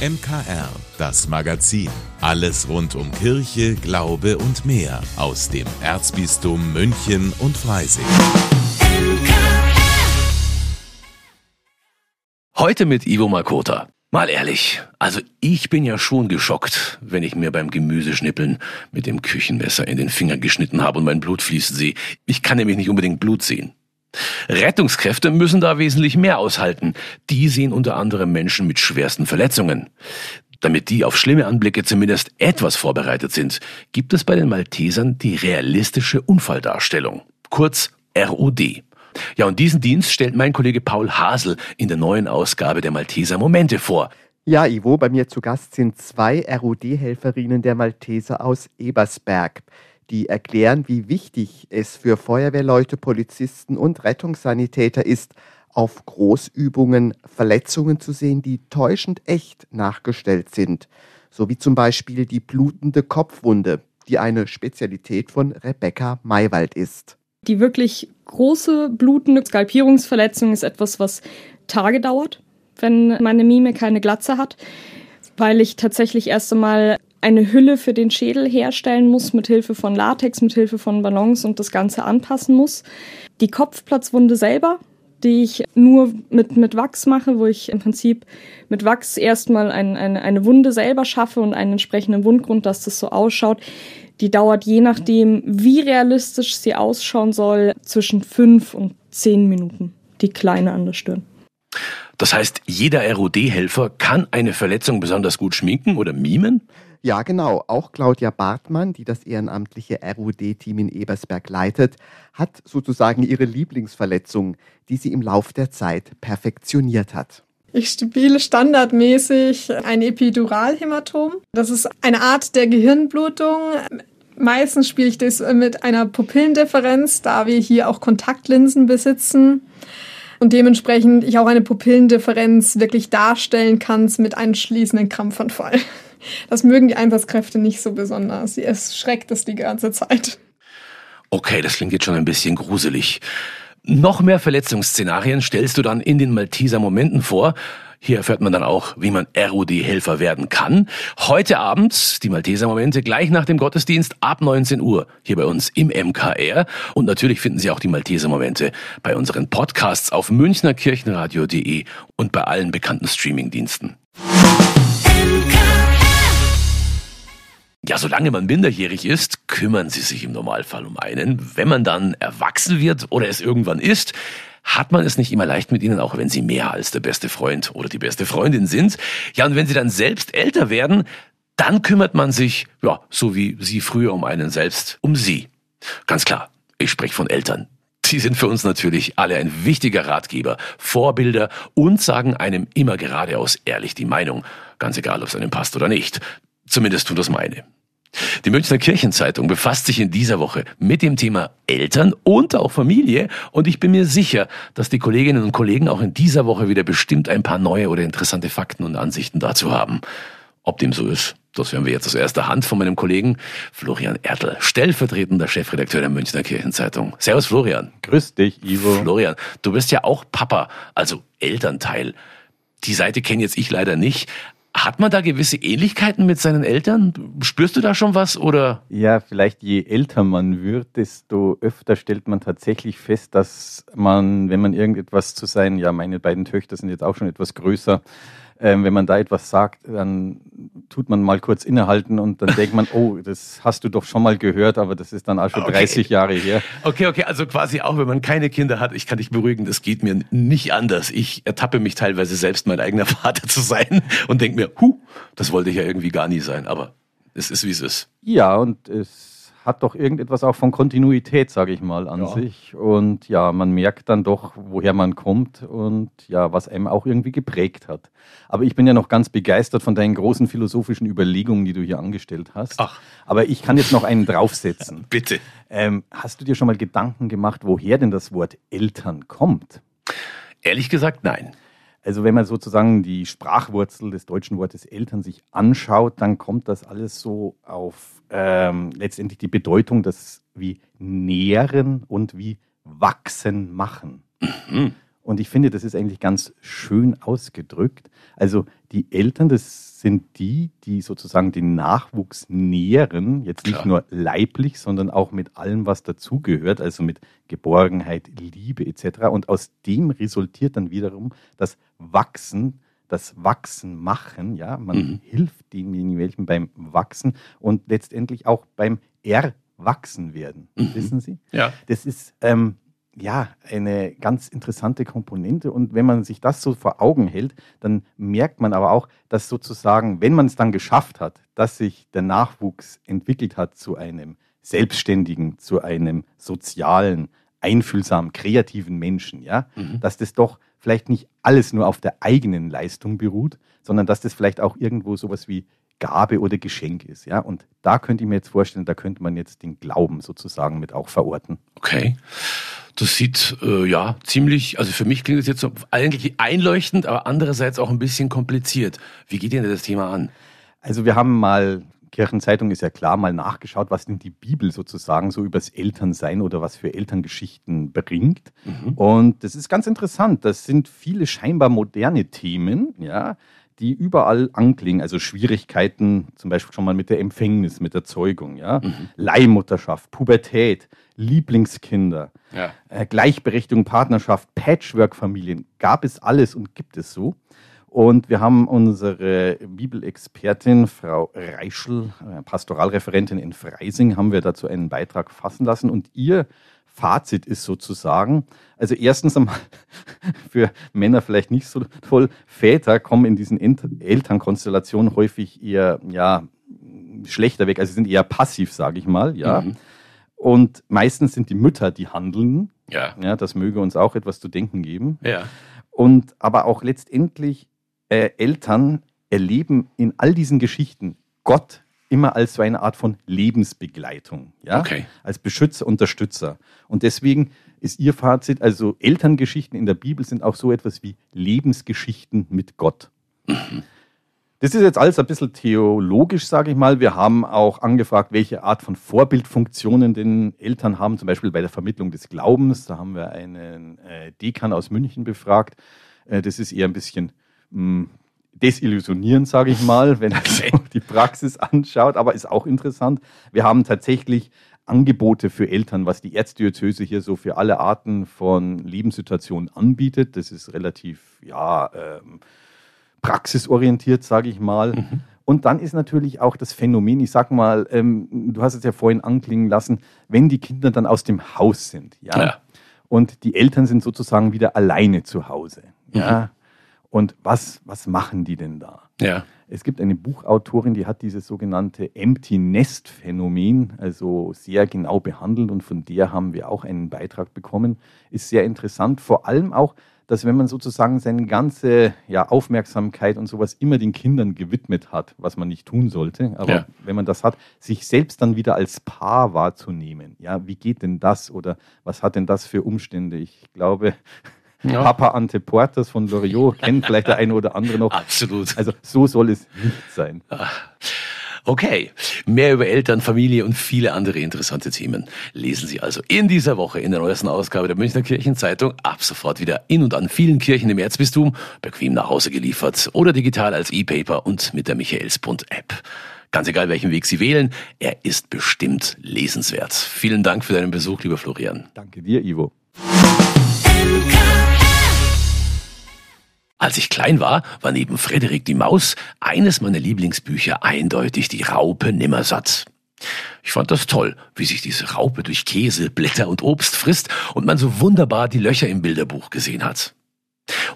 MKR, das Magazin. Alles rund um Kirche, Glaube und mehr aus dem Erzbistum München und Freising. Heute mit Ivo Makota. Mal ehrlich, also ich bin ja schon geschockt, wenn ich mir beim Gemüseschnippeln mit dem Küchenmesser in den Finger geschnitten habe und mein Blut fließt sehe. Ich kann nämlich nicht unbedingt Blut sehen. Rettungskräfte müssen da wesentlich mehr aushalten. Die sehen unter anderem Menschen mit schwersten Verletzungen. Damit die auf schlimme Anblicke zumindest etwas vorbereitet sind, gibt es bei den Maltesern die realistische Unfalldarstellung, kurz ROD. Ja, und diesen Dienst stellt mein Kollege Paul Hasel in der neuen Ausgabe der Malteser Momente vor. Ja, Ivo, bei mir zu Gast sind zwei ROD-Helferinnen der Malteser aus Ebersberg die erklären, wie wichtig es für Feuerwehrleute, Polizisten und Rettungssanitäter ist, auf Großübungen Verletzungen zu sehen, die täuschend echt nachgestellt sind, so wie zum Beispiel die blutende Kopfwunde, die eine Spezialität von Rebecca Maywald ist. Die wirklich große blutende Skalpierungsverletzung ist etwas, was Tage dauert, wenn meine Mime keine Glatze hat, weil ich tatsächlich erst einmal eine Hülle für den Schädel herstellen muss, mit Hilfe von Latex, mit Hilfe von Ballons und das Ganze anpassen muss. Die Kopfplatzwunde selber, die ich nur mit, mit Wachs mache, wo ich im Prinzip mit Wachs erstmal ein, eine, eine Wunde selber schaffe und einen entsprechenden Wundgrund, dass das so ausschaut. Die dauert je nachdem, wie realistisch sie ausschauen soll, zwischen fünf und zehn Minuten. Die kleine an der Stirn. Das heißt, jeder ROD-Helfer kann eine Verletzung besonders gut schminken oder mimen? Ja, genau. Auch Claudia Bartmann, die das ehrenamtliche RUD-Team in Ebersberg leitet, hat sozusagen ihre Lieblingsverletzung, die sie im Lauf der Zeit perfektioniert hat. Ich spiele standardmäßig ein Epiduralhämatom. Das ist eine Art der Gehirnblutung. Meistens spiele ich das mit einer Pupillendifferenz, da wir hier auch Kontaktlinsen besitzen und dementsprechend ich auch eine Pupillendifferenz wirklich darstellen kann mit einem schließenden Krampfanfall. Das mögen die Einsatzkräfte nicht so besonders. Sie erschreckt es die ganze Zeit. Okay, das klingt jetzt schon ein bisschen gruselig. Noch mehr Verletzungsszenarien stellst du dann in den Malteser Momenten vor. Hier erfährt man dann auch, wie man ROD-Helfer werden kann. Heute Abend die Malteser Momente gleich nach dem Gottesdienst ab 19 Uhr hier bei uns im MKR. Und natürlich finden Sie auch die Malteser Momente bei unseren Podcasts auf münchnerkirchenradio.de und bei allen bekannten Streamingdiensten. Ja, solange man minderjährig ist, kümmern sie sich im Normalfall um einen. Wenn man dann erwachsen wird oder es irgendwann ist, hat man es nicht immer leicht mit ihnen, auch wenn sie mehr als der beste Freund oder die beste Freundin sind. Ja, und wenn sie dann selbst älter werden, dann kümmert man sich, ja, so wie sie früher um einen selbst, um sie. Ganz klar, ich spreche von Eltern. Sie sind für uns natürlich alle ein wichtiger Ratgeber, Vorbilder und sagen einem immer geradeaus ehrlich die Meinung, ganz egal, ob es einem passt oder nicht. Zumindest tut das meine. Die Münchner Kirchenzeitung befasst sich in dieser Woche mit dem Thema Eltern und auch Familie und ich bin mir sicher, dass die Kolleginnen und Kollegen auch in dieser Woche wieder bestimmt ein paar neue oder interessante Fakten und Ansichten dazu haben. Ob dem so ist, das hören wir jetzt aus erster Hand von meinem Kollegen Florian Ertl, stellvertretender Chefredakteur der Münchner Kirchenzeitung. Servus Florian. Grüß dich, Ivo. Florian, du bist ja auch Papa, also Elternteil. Die Seite kenne jetzt ich leider nicht, hat man da gewisse Ähnlichkeiten mit seinen Eltern? Spürst du da schon was oder? Ja, vielleicht je älter man wird, desto öfter stellt man tatsächlich fest, dass man, wenn man irgendetwas zu sein, ja, meine beiden Töchter sind jetzt auch schon etwas größer, ähm, wenn man da etwas sagt, dann tut man mal kurz innehalten und dann denkt man, oh, das hast du doch schon mal gehört, aber das ist dann auch schon okay. 30 Jahre her. Okay, okay, also quasi auch, wenn man keine Kinder hat, ich kann dich beruhigen, das geht mir nicht anders. Ich ertappe mich teilweise selbst, mein eigener Vater zu sein und denke mir, hu, das wollte ich ja irgendwie gar nie sein, aber es ist, wie es ist. Ja, und es hat doch irgendetwas auch von Kontinuität, sage ich mal, an ja. sich. Und ja, man merkt dann doch, woher man kommt und ja, was einem auch irgendwie geprägt hat. Aber ich bin ja noch ganz begeistert von deinen großen philosophischen Überlegungen, die du hier angestellt hast. Ach. Aber ich kann jetzt noch einen draufsetzen. Bitte. Ähm, hast du dir schon mal Gedanken gemacht, woher denn das Wort Eltern kommt? Ehrlich gesagt, nein. Also wenn man sozusagen die Sprachwurzel des deutschen Wortes Eltern sich anschaut, dann kommt das alles so auf ähm, letztendlich die Bedeutung, das wie nähren und wie wachsen machen. Mhm. Und ich finde, das ist eigentlich ganz schön ausgedrückt. Also die Eltern, das sind die, die sozusagen den Nachwuchs nähren, jetzt nicht Klar. nur leiblich, sondern auch mit allem, was dazugehört, also mit Geborgenheit, Liebe etc. Und aus dem resultiert dann wiederum das Wachsen, das Wachsen machen, ja, man Mhm. hilft denjenigen beim Wachsen und letztendlich auch beim Erwachsen werden. Mhm. Wissen Sie? Ja. Das ist ähm, ja eine ganz interessante Komponente. Und wenn man sich das so vor Augen hält, dann merkt man aber auch, dass sozusagen, wenn man es dann geschafft hat, dass sich der Nachwuchs entwickelt hat zu einem selbstständigen, zu einem sozialen, einfühlsamen, kreativen Menschen, ja, Mhm. dass das doch vielleicht nicht alles nur auf der eigenen Leistung beruht, sondern dass das vielleicht auch irgendwo sowas wie Gabe oder Geschenk ist, ja. Und da könnte ich mir jetzt vorstellen, da könnte man jetzt den Glauben sozusagen mit auch verorten. Okay. Das sieht äh, ja ziemlich, also für mich klingt es jetzt so eigentlich einleuchtend, aber andererseits auch ein bisschen kompliziert. Wie geht ihr denn das Thema an? Also wir haben mal, Kirchenzeitung ist ja klar, mal nachgeschaut, was denn die Bibel sozusagen so übers Elternsein oder was für Elterngeschichten bringt. Und das ist ganz interessant. Das sind viele scheinbar moderne Themen, ja, die überall anklingen. Also Schwierigkeiten, zum Beispiel schon mal mit der Empfängnis, mit der Zeugung, ja, Leihmutterschaft, Pubertät, Lieblingskinder, Ja. äh, Gleichberechtigung, Partnerschaft, Patchwork-Familien, gab es alles und gibt es so. Und wir haben unsere Bibelexpertin, Frau Reischl, äh, Pastoralreferentin in Freising, haben wir dazu einen Beitrag fassen lassen. Und ihr Fazit ist sozusagen, also erstens einmal für Männer vielleicht nicht so toll, Väter kommen in diesen Elternkonstellationen häufig eher, ja, schlechter weg, also sind eher passiv, sage ich mal, ja. Mhm. Und meistens sind die Mütter die Handelnden. Ja. Ja, das möge uns auch etwas zu denken geben. Ja. Und aber auch letztendlich äh, Eltern erleben in all diesen Geschichten Gott immer als so eine Art von Lebensbegleitung, ja, Okay. als Beschützer, Unterstützer. Und deswegen ist ihr Fazit, also Elterngeschichten in der Bibel sind auch so etwas wie Lebensgeschichten mit Gott. Das ist jetzt alles ein bisschen theologisch, sage ich mal. Wir haben auch angefragt, welche Art von Vorbildfunktionen den Eltern haben, zum Beispiel bei der Vermittlung des Glaubens. Da haben wir einen äh, Dekan aus München befragt. Äh, das ist eher ein bisschen mh, desillusionierend, sage ich mal, wenn man so die Praxis anschaut, aber ist auch interessant. Wir haben tatsächlich Angebote für Eltern, was die Erzdiözese hier so für alle Arten von Lebenssituationen anbietet. Das ist relativ, ja, ähm, praxisorientiert, sage ich mal. Und dann ist natürlich auch das Phänomen, ich sag mal, ähm, du hast es ja vorhin anklingen lassen, wenn die Kinder dann aus dem Haus sind, ja, Ja. und die Eltern sind sozusagen wieder alleine zu Hause, ja. Und was, was machen die denn da? Ja. Es gibt eine Buchautorin, die hat dieses sogenannte Empty Nest Phänomen also sehr genau behandelt und von der haben wir auch einen Beitrag bekommen. Ist sehr interessant, vor allem auch, dass wenn man sozusagen seine ganze ja, Aufmerksamkeit und sowas immer den Kindern gewidmet hat, was man nicht tun sollte, aber Ja. wenn man das hat, sich selbst dann wieder als Paar wahrzunehmen. Ja, wie geht denn das oder was hat denn das für Umstände? Ich glaube, Ja. Papa Ante Portas von Loriot kennt vielleicht der eine oder andere noch. Absolut. Also so soll es nicht sein. Okay, mehr über Eltern, Familie und viele andere interessante Themen lesen Sie also in dieser Woche in der neuesten Ausgabe der Münchner Kirchenzeitung. Ab sofort wieder in und an vielen Kirchen im Erzbistum, bequem nach Hause geliefert oder digital als E-Paper und mit der Michaelsbund-App. Ganz egal, welchen Weg Sie wählen, er ist bestimmt lesenswert. Vielen Dank für deinen Besuch, lieber Florian. Danke dir, Ivo. Als ich klein war, war neben Frederik die Maus eines meiner Lieblingsbücher eindeutig die Raupe Nimmersatt. Ich fand das toll, wie sich diese Raupe durch Käse, Blätter und Obst frisst und man so wunderbar die Löcher im Bilderbuch gesehen hat.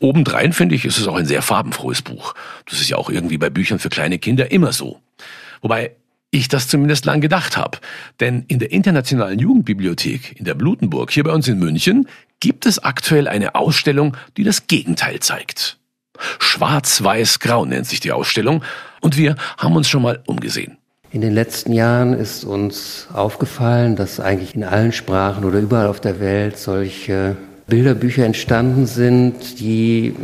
Obendrein finde ich, ist es auch ein sehr farbenfrohes Buch. Das ist ja auch irgendwie bei Büchern für kleine Kinder immer so. Wobei ich das zumindest lang gedacht habe. Denn in der Internationalen Jugendbibliothek in der Blutenburg hier bei uns in München gibt es aktuell eine Ausstellung, die das Gegenteil zeigt. Schwarz-Weiß-Grau nennt sich die Ausstellung und wir haben uns schon mal umgesehen. In den letzten Jahren ist uns aufgefallen, dass eigentlich in allen Sprachen oder überall auf der Welt solche Bilderbücher entstanden sind, die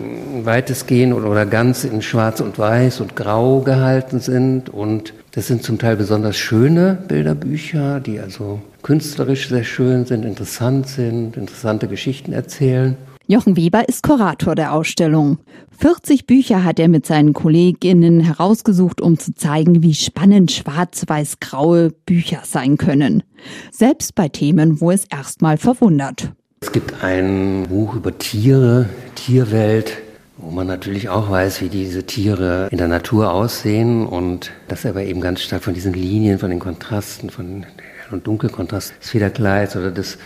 weitestgehend oder ganz in Schwarz und Weiß und Grau gehalten sind. Und das sind zum Teil besonders schöne Bilderbücher, die also künstlerisch sehr schön sind, interessant sind, interessante Geschichten erzählen. Jochen Weber ist Kurator der Ausstellung. 40 Bücher hat er mit seinen Kolleginnen herausgesucht, um zu zeigen, wie spannend schwarz-weiß-graue Bücher sein können. Selbst bei Themen, wo es erstmal verwundert. Es gibt ein Buch über Tiere, Tierwelt, wo man natürlich auch weiß, wie diese Tiere in der Natur aussehen und das aber eben ganz stark von diesen Linien, von den Kontrasten, von Hell- und Dunkelkontrast des Federkleids oder des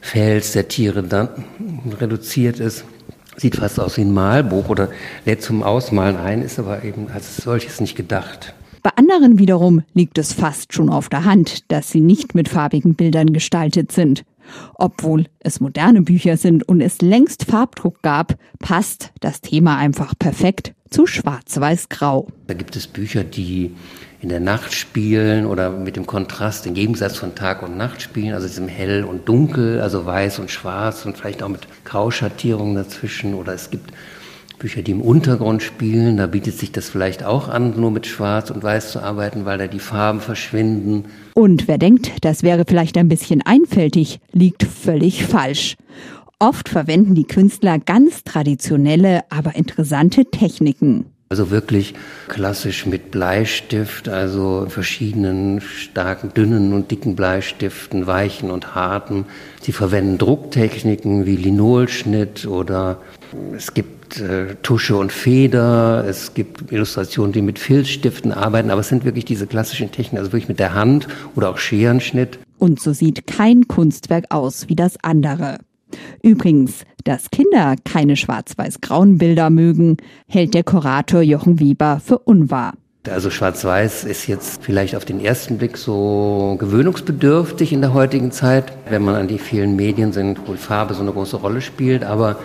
Fells der Tiere dann reduziert ist. Sieht fast aus wie ein Malbuch oder lädt zum Ausmalen ein, ist aber eben als solches nicht gedacht. Bei anderen wiederum liegt es fast schon auf der Hand, dass sie nicht mit farbigen Bildern gestaltet sind. Obwohl es moderne Bücher sind und es längst Farbdruck gab, passt das Thema einfach perfekt zu Schwarz-Weiß-Grau. Da gibt es Bücher, die in der Nacht spielen oder mit dem Kontrast, im Gegensatz von Tag und Nacht spielen, also diesem Hell und Dunkel, also Weiß und Schwarz und vielleicht auch mit Grauschattierungen dazwischen. Oder es gibt Bücher, die im Untergrund spielen, da bietet sich das vielleicht auch an, nur mit Schwarz und Weiß zu arbeiten, weil da die Farben verschwinden. Und wer denkt, das wäre vielleicht ein bisschen einfältig, liegt völlig falsch. Oft verwenden die Künstler ganz traditionelle, aber interessante Techniken. Also wirklich klassisch mit Bleistift, also verschiedenen starken, dünnen und dicken Bleistiften, weichen und harten. Sie verwenden Drucktechniken wie Linolschnitt oder es gibt äh, Tusche und Feder, es gibt Illustrationen, die mit Filzstiften arbeiten, aber es sind wirklich diese klassischen Techniken, also wirklich mit der Hand oder auch Scherenschnitt. Und so sieht kein Kunstwerk aus wie das andere. Übrigens, dass Kinder keine schwarz-weiß-grauen Bilder mögen, hält der Kurator Jochen Weber für unwahr. Also Schwarz-Weiß ist jetzt vielleicht auf den ersten Blick so gewöhnungsbedürftig in der heutigen Zeit, wenn man an die vielen Medien sind, wo Farbe so eine große Rolle spielt. Aber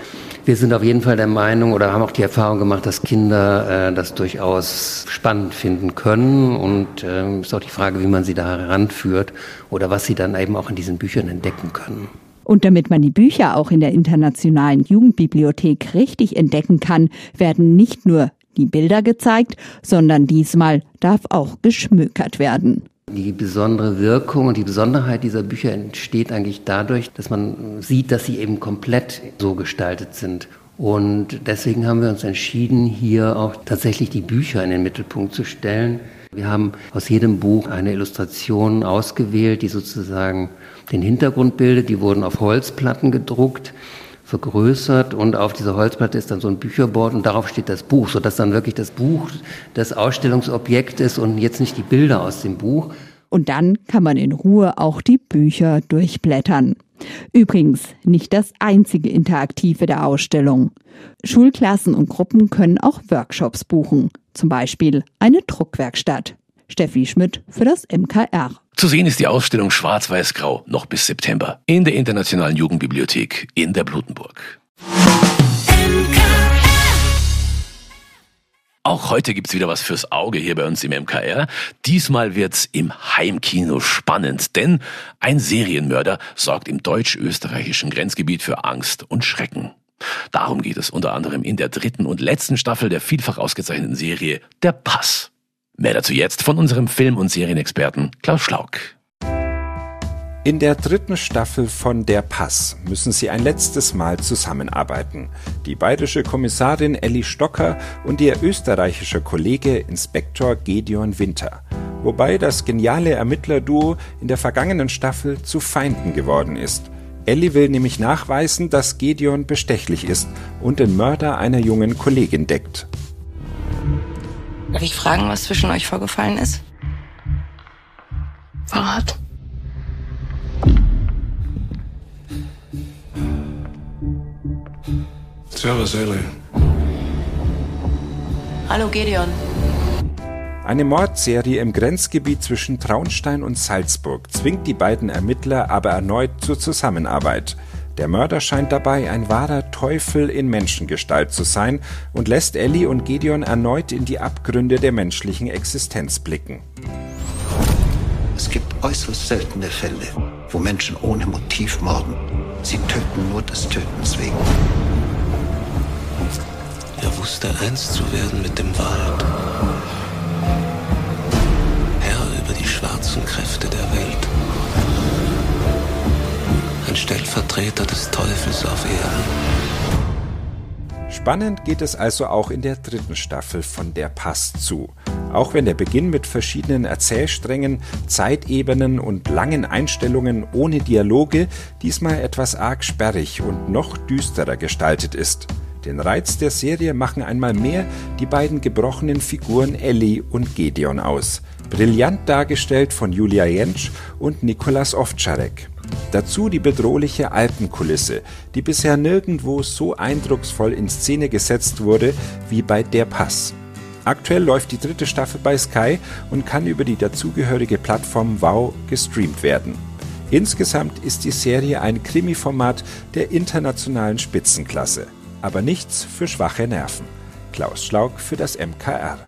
wir sind auf jeden Fall der Meinung oder haben auch die Erfahrung gemacht, dass Kinder äh, das durchaus spannend finden können. Und äh, ist auch die Frage, wie man sie da heranführt oder was sie dann eben auch in diesen Büchern entdecken können. Und damit man die Bücher auch in der internationalen Jugendbibliothek richtig entdecken kann, werden nicht nur die Bilder gezeigt, sondern diesmal darf auch geschmökert werden. Die besondere Wirkung und die Besonderheit dieser Bücher entsteht eigentlich dadurch, dass man sieht, dass sie eben komplett so gestaltet sind. Und deswegen haben wir uns entschieden, hier auch tatsächlich die Bücher in den Mittelpunkt zu stellen. Wir haben aus jedem Buch eine Illustration ausgewählt, die sozusagen den Hintergrund bildet. Die wurden auf Holzplatten gedruckt vergrößert und auf dieser Holzplatte ist dann so ein Bücherboard und darauf steht das Buch, sodass dann wirklich das Buch das Ausstellungsobjekt ist und jetzt nicht die Bilder aus dem Buch. Und dann kann man in Ruhe auch die Bücher durchblättern. Übrigens nicht das einzige Interaktive der Ausstellung. Schulklassen und Gruppen können auch Workshops buchen, zum Beispiel eine Druckwerkstatt. Steffi Schmidt für das MKR. Zu sehen ist die Ausstellung Schwarz-Weiß-Grau noch bis September in der Internationalen Jugendbibliothek in der Blutenburg. Auch heute gibt's wieder was fürs Auge hier bei uns im MKR. Diesmal wird's im Heimkino spannend, denn ein Serienmörder sorgt im deutsch-österreichischen Grenzgebiet für Angst und Schrecken. Darum geht es unter anderem in der dritten und letzten Staffel der vielfach ausgezeichneten Serie Der Pass. Mehr dazu jetzt von unserem Film- und Serienexperten Klaus Schlauk. In der dritten Staffel von Der Pass müssen sie ein letztes Mal zusammenarbeiten. Die bayerische Kommissarin Elli Stocker und ihr österreichischer Kollege Inspektor Gedeon Winter. Wobei das geniale Ermittlerduo in der vergangenen Staffel zu Feinden geworden ist. Elli will nämlich nachweisen, dass Gedeon bestechlich ist und den Mörder einer jungen Kollegin deckt. Darf ich fragen, was zwischen euch vorgefallen ist? Verrat. Servus, Ellie. Hallo, Gedeon. Eine Mordserie im Grenzgebiet zwischen Traunstein und Salzburg zwingt die beiden Ermittler aber erneut zur Zusammenarbeit. Der Mörder scheint dabei ein wahrer Teufel in Menschengestalt zu sein und lässt Ellie und Gideon erneut in die Abgründe der menschlichen Existenz blicken. Es gibt äußerst seltene Fälle, wo Menschen ohne Motiv morden. Sie töten nur des Tötens wegen. Er wusste eins zu werden mit dem Wald. Herr über die schwarzen Ein Stellvertreter des Teufels auf Erden. Spannend geht es also auch in der dritten Staffel von Der Pass zu. Auch wenn der Beginn mit verschiedenen Erzählsträngen, Zeitebenen und langen Einstellungen ohne Dialoge diesmal etwas arg sperrig und noch düsterer gestaltet ist. Den Reiz der Serie machen einmal mehr die beiden gebrochenen Figuren Ellie und Gedeon aus. Brillant dargestellt von Julia Jentsch und Nikolas Ovtcharek. Dazu die bedrohliche Alpenkulisse, die bisher nirgendwo so eindrucksvoll in Szene gesetzt wurde wie bei Der Pass. Aktuell läuft die dritte Staffel bei Sky und kann über die dazugehörige Plattform Wow gestreamt werden. Insgesamt ist die Serie ein Krimi-Format der internationalen Spitzenklasse. Aber nichts für schwache Nerven. Klaus Schlaug für das MKR.